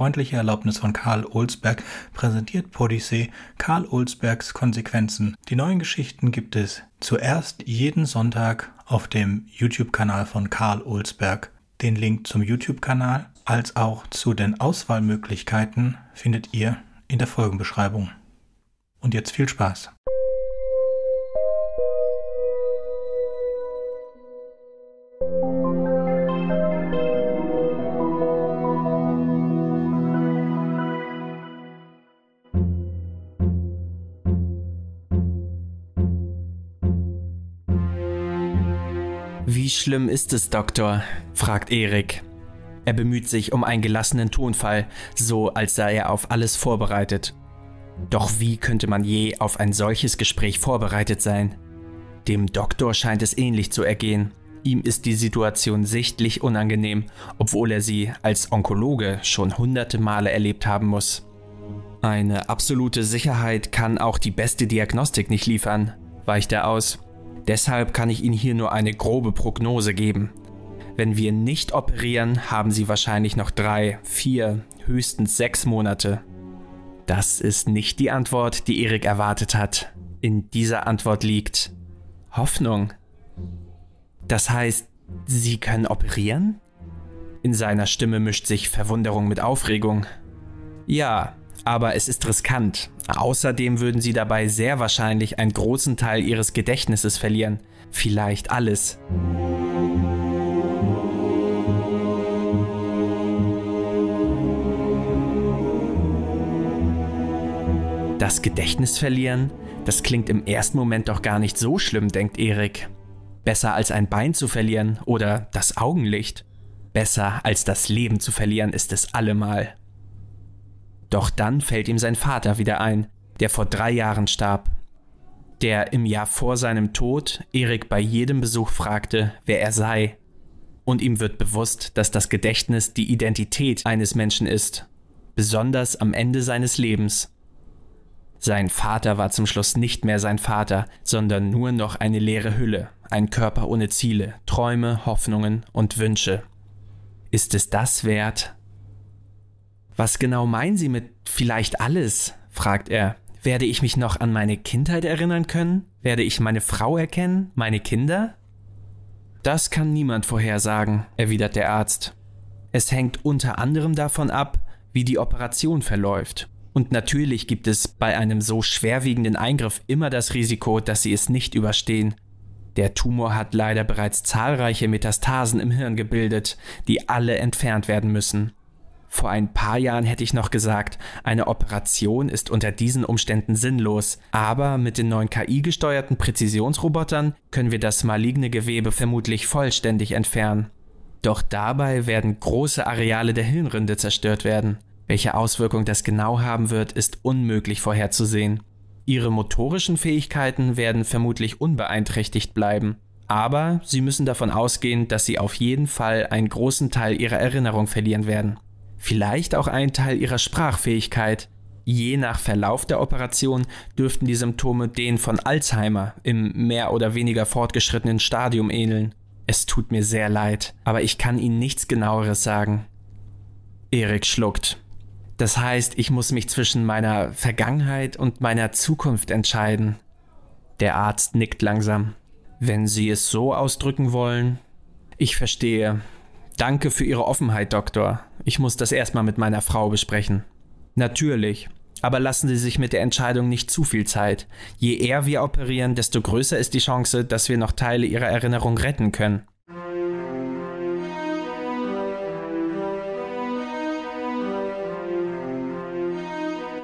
freundliche Erlaubnis von Karl Olsberg präsentiert Podyssee Karl Olsbergs Konsequenzen. Die neuen Geschichten gibt es zuerst jeden Sonntag auf dem YouTube-Kanal von Karl Olsberg. Den Link zum YouTube-Kanal als auch zu den Auswahlmöglichkeiten findet ihr in der Folgenbeschreibung. Und jetzt viel Spaß! Wie schlimm ist es, Doktor? fragt Erik. Er bemüht sich um einen gelassenen Tonfall, so als sei er auf alles vorbereitet. Doch wie könnte man je auf ein solches Gespräch vorbereitet sein? Dem Doktor scheint es ähnlich zu ergehen. Ihm ist die Situation sichtlich unangenehm, obwohl er sie als Onkologe schon hunderte Male erlebt haben muss. Eine absolute Sicherheit kann auch die beste Diagnostik nicht liefern, weicht er aus. Deshalb kann ich Ihnen hier nur eine grobe Prognose geben. Wenn wir nicht operieren, haben Sie wahrscheinlich noch drei, vier, höchstens sechs Monate. Das ist nicht die Antwort, die Erik erwartet hat. In dieser Antwort liegt Hoffnung. Das heißt, Sie können operieren? In seiner Stimme mischt sich Verwunderung mit Aufregung. Ja, aber es ist riskant. Außerdem würden sie dabei sehr wahrscheinlich einen großen Teil ihres Gedächtnisses verlieren. Vielleicht alles. Das Gedächtnis verlieren? Das klingt im ersten Moment doch gar nicht so schlimm, denkt Erik. Besser als ein Bein zu verlieren oder das Augenlicht. Besser als das Leben zu verlieren ist es allemal. Doch dann fällt ihm sein Vater wieder ein, der vor drei Jahren starb. Der im Jahr vor seinem Tod Erik bei jedem Besuch fragte, wer er sei. Und ihm wird bewusst, dass das Gedächtnis die Identität eines Menschen ist, besonders am Ende seines Lebens. Sein Vater war zum Schluss nicht mehr sein Vater, sondern nur noch eine leere Hülle, ein Körper ohne Ziele, Träume, Hoffnungen und Wünsche. Ist es das wert, was genau meinen Sie mit vielleicht alles? fragt er. Werde ich mich noch an meine Kindheit erinnern können? Werde ich meine Frau erkennen? Meine Kinder? Das kann niemand vorhersagen, erwidert der Arzt. Es hängt unter anderem davon ab, wie die Operation verläuft. Und natürlich gibt es bei einem so schwerwiegenden Eingriff immer das Risiko, dass Sie es nicht überstehen. Der Tumor hat leider bereits zahlreiche Metastasen im Hirn gebildet, die alle entfernt werden müssen. Vor ein paar Jahren hätte ich noch gesagt, eine Operation ist unter diesen Umständen sinnlos, aber mit den neuen KI-gesteuerten Präzisionsrobotern können wir das maligne Gewebe vermutlich vollständig entfernen. Doch dabei werden große Areale der Hirnrinde zerstört werden. Welche Auswirkung das genau haben wird, ist unmöglich vorherzusehen. Ihre motorischen Fähigkeiten werden vermutlich unbeeinträchtigt bleiben. Aber Sie müssen davon ausgehen, dass Sie auf jeden Fall einen großen Teil Ihrer Erinnerung verlieren werden vielleicht auch ein Teil ihrer Sprachfähigkeit. Je nach Verlauf der Operation dürften die Symptome denen von Alzheimer im mehr oder weniger fortgeschrittenen Stadium ähneln. Es tut mir sehr leid, aber ich kann Ihnen nichts genaueres sagen. Erik schluckt. Das heißt, ich muss mich zwischen meiner Vergangenheit und meiner Zukunft entscheiden. Der Arzt nickt langsam. Wenn Sie es so ausdrücken wollen. Ich verstehe. Danke für Ihre Offenheit, Doktor. Ich muss das erstmal mit meiner Frau besprechen. Natürlich. Aber lassen Sie sich mit der Entscheidung nicht zu viel Zeit. Je eher wir operieren, desto größer ist die Chance, dass wir noch Teile Ihrer Erinnerung retten können.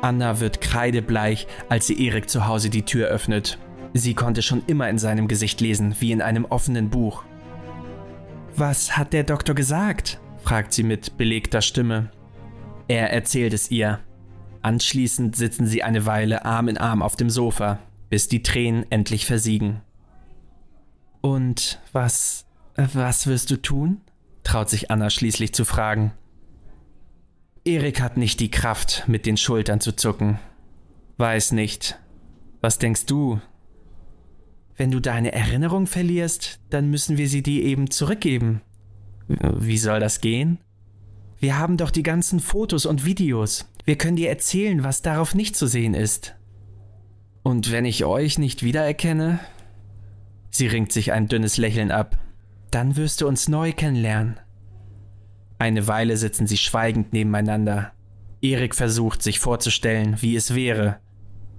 Anna wird kreidebleich, als sie Erik zu Hause die Tür öffnet. Sie konnte schon immer in seinem Gesicht lesen, wie in einem offenen Buch. Was hat der Doktor gesagt? Fragt sie mit belegter Stimme. Er erzählt es ihr. Anschließend sitzen sie eine Weile Arm in Arm auf dem Sofa, bis die Tränen endlich versiegen. Und was, was wirst du tun? traut sich Anna schließlich zu fragen. Erik hat nicht die Kraft, mit den Schultern zu zucken. Weiß nicht. Was denkst du? Wenn du deine Erinnerung verlierst, dann müssen wir sie dir eben zurückgeben. Wie soll das gehen? Wir haben doch die ganzen Fotos und Videos. Wir können dir erzählen, was darauf nicht zu sehen ist. Und wenn ich euch nicht wiedererkenne? Sie ringt sich ein dünnes Lächeln ab. Dann wirst du uns neu kennenlernen. Eine Weile sitzen sie schweigend nebeneinander. Erik versucht, sich vorzustellen, wie es wäre.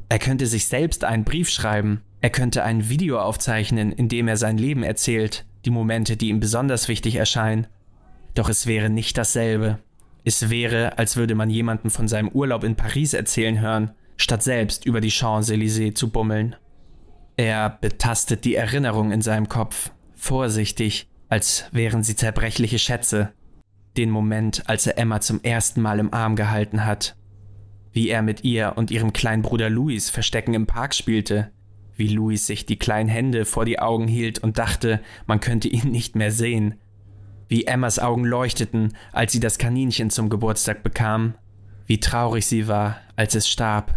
Er könnte sich selbst einen Brief schreiben. Er könnte ein Video aufzeichnen, in dem er sein Leben erzählt, die Momente, die ihm besonders wichtig erscheinen. Doch es wäre nicht dasselbe. Es wäre, als würde man jemanden von seinem Urlaub in Paris erzählen hören, statt selbst über die Champs-Élysées zu bummeln. Er betastet die Erinnerung in seinem Kopf, vorsichtig, als wären sie zerbrechliche Schätze. Den Moment, als er Emma zum ersten Mal im Arm gehalten hat. Wie er mit ihr und ihrem kleinen Bruder Louis Verstecken im Park spielte. Wie Louis sich die kleinen Hände vor die Augen hielt und dachte, man könnte ihn nicht mehr sehen wie Emmas Augen leuchteten, als sie das Kaninchen zum Geburtstag bekam, wie traurig sie war, als es starb,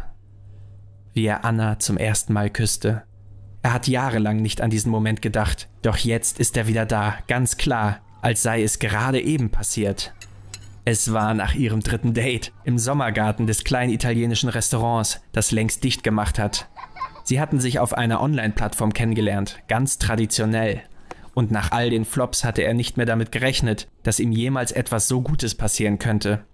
wie er Anna zum ersten Mal küsste. Er hat jahrelang nicht an diesen Moment gedacht, doch jetzt ist er wieder da, ganz klar, als sei es gerade eben passiert. Es war nach ihrem dritten Date im Sommergarten des kleinen italienischen Restaurants, das längst dicht gemacht hat. Sie hatten sich auf einer Online-Plattform kennengelernt, ganz traditionell, und nach all den Flops hatte er nicht mehr damit gerechnet, dass ihm jemals etwas so Gutes passieren könnte.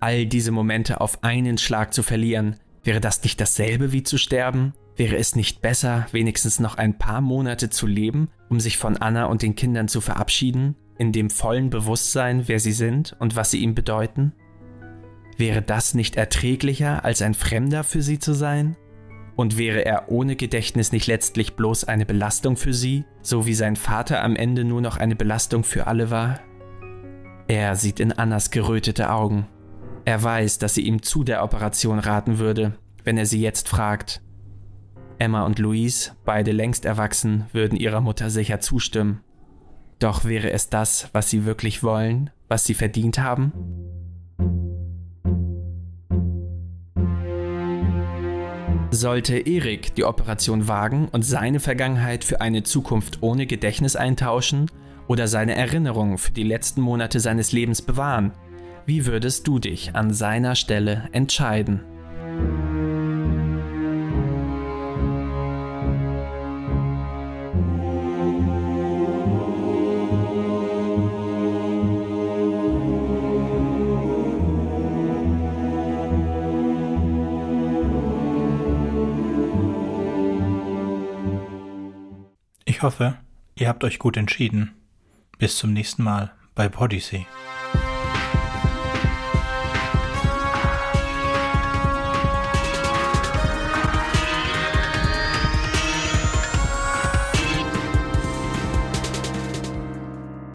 All diese Momente auf einen Schlag zu verlieren, wäre das nicht dasselbe wie zu sterben? Wäre es nicht besser, wenigstens noch ein paar Monate zu leben, um sich von Anna und den Kindern zu verabschieden, in dem vollen Bewusstsein, wer sie sind und was sie ihm bedeuten? Wäre das nicht erträglicher, als ein Fremder für sie zu sein? Und wäre er ohne Gedächtnis nicht letztlich bloß eine Belastung für sie, so wie sein Vater am Ende nur noch eine Belastung für alle war? Er sieht in Annas gerötete Augen. Er weiß, dass sie ihm zu der Operation raten würde, wenn er sie jetzt fragt. Emma und Louise, beide längst erwachsen, würden ihrer Mutter sicher zustimmen. Doch wäre es das, was sie wirklich wollen, was sie verdient haben? Sollte Erik die Operation wagen und seine Vergangenheit für eine Zukunft ohne Gedächtnis eintauschen oder seine Erinnerungen für die letzten Monate seines Lebens bewahren? Wie würdest du dich an seiner Stelle entscheiden? Hoffe, ihr habt euch gut entschieden. Bis zum nächsten Mal bei Podyssey.